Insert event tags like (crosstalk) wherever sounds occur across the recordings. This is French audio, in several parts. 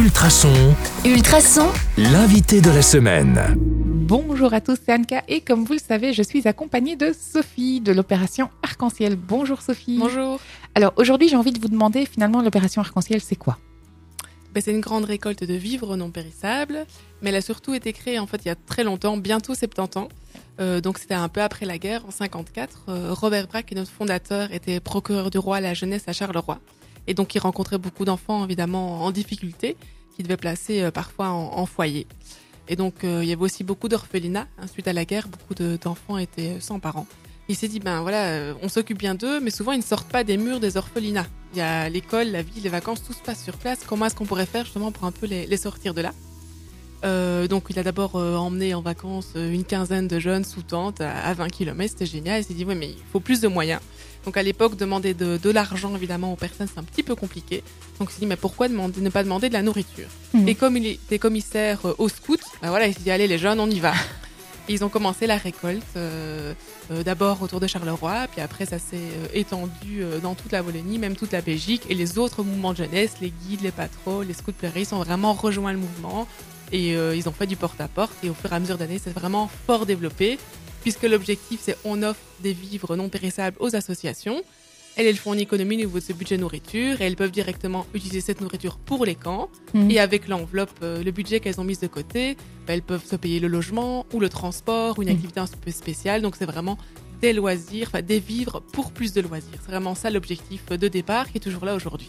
Ultrason, Ultrason, l'invité de la semaine. Bonjour à tous, c'est Anka et comme vous le savez, je suis accompagnée de Sophie de l'opération Arc-en-Ciel. Bonjour Sophie. Bonjour. Alors aujourd'hui, j'ai envie de vous demander finalement l'opération Arc-en-Ciel, c'est quoi? Ben, c'est une grande récolte de vivres non périssables, mais elle a surtout été créée en fait il y a très longtemps, bientôt 70 ans. Euh, donc c'était un peu après la guerre, en 54. Euh, Robert Braque, notre fondateur, était procureur du roi à la jeunesse à Charleroi. Et donc il rencontrait beaucoup d'enfants évidemment en difficulté, qui devaient placer euh, parfois en, foyer. Et donc euh, il y avait aussi beaucoup d'orphelinats. hein, suite à la guerre, beaucoup de- d'enfants étaient sans parents. Il s'est dit, ben voilà, euh, on s'occupe bien d'eux, mais souvent ils ne sortent pas des murs des orphelinats. Il y a l'école, la vie, les vacances, tout se passe sur place. Comment est-ce qu'on pourrait faire justement pour un peu les sortir de là? Euh, Donc il a d'abord euh, emmené en vacances euh, une quinzaine de jeunes sous tente à, à 20 km, c'était génial. Il s'est dit, oui, mais il faut plus de moyens. Donc à l'époque, demander de, de l'argent évidemment aux personnes, c'est un petit peu compliqué. Donc il s'est dit, mais pourquoi demander, ne pas demander de la nourriture? Mhm. Et comme il était commissaire euh, au scout, ben voilà, il s'est dit, allez les jeunes, on y va. Et (laughs) ils ont commencé la récolte, d'abord autour de Charleroi, puis après ça s'est étendu dans toute la Wallonie, même toute la Belgique, et les autres mouvements de jeunesse, les guides, les patrons, les scouts pleuristes ont vraiment rejoint le mouvement, et euh, ils ont fait du porte-à-porte, et au fur et à mesure d'années, c'est vraiment fort développé, puisque l'objectif c'est on offre des vivres non périssables aux associations, elles, elles font une économie au niveau de ce budget nourriture, et elles peuvent directement utiliser cette nourriture pour les camps, Mhm. et avec l'enveloppe, euh, le budget qu'elles ont mis de côté, bah, elles peuvent se payer le logement ou le transport ou une Mhm. activité un peu spéciale. Donc c'est vraiment des loisirs, enfin des vivres pour plus de loisirs. C'est vraiment ça l'objectif de départ qui est toujours là aujourd'hui.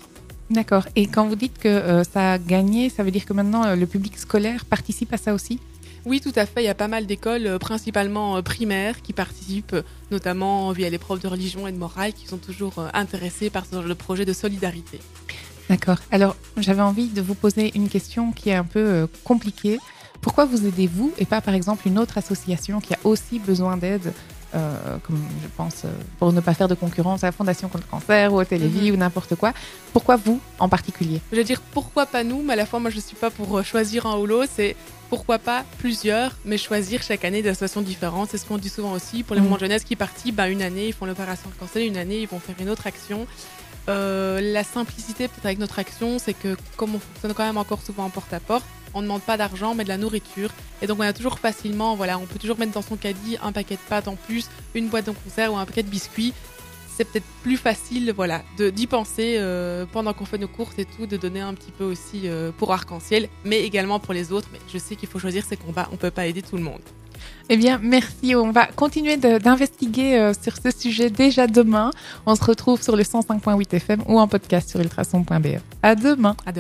D'accord. Et quand vous dites que euh, ça a gagné, ça veut dire que maintenant euh, le public scolaire participe à ça aussi? Oui, tout à fait. Il y a pas mal d'écoles, euh, principalement primaires, qui participent, notamment via les profs de religion et de morale, qui sont toujours intéressés par ce genre de projet de solidarité. D'accord. Alors j'avais envie de vous poser une question qui est un peu compliquée. Pourquoi vous aidez-vous et pas par exemple une autre association qui a aussi besoin d'aide? Euh, comme je pense, euh, pour ne pas faire de concurrence à la Fondation contre le cancer ou au Télévis Mhm. ou n'importe quoi. Pourquoi vous en particulier? Je veux dire, pourquoi pas nous, mais à la fois, moi, je suis pas pour euh, choisir un ou l'autre, c'est pourquoi pas plusieurs, mais choisir chaque année des associations différentes. C'est ce qu'on dit souvent aussi. Pour les Mhm. moments de jeunesse qui partent, ben, une année, ils font l'opération cancer, une année, ils vont faire une autre action. Euh, la simplicité, peut-être, avec notre action, c'est que comme on fonctionne quand même encore souvent en porte-à-porte, on ne demande pas d'argent, mais de la nourriture. Et donc, on a toujours facilement, voilà, on peut toujours mettre dans son caddie un paquet de pâtes en plus, une boîte de conserve ou un paquet de biscuits c'est peut-être plus facile voilà, de- d'y penser euh, pendant qu'on fait nos courses et tout, de donner un petit peu aussi euh, pour Arc-en-Ciel, mais également pour les autres. Mais je sais qu'il faut choisir ses combats, on peut pas aider tout le monde. Eh bien, merci. On va continuer d'investiguer euh, sur ce sujet déjà demain. On se retrouve sur le 105.8 FM ou en podcast sur ultrason.be. À demain. À demain.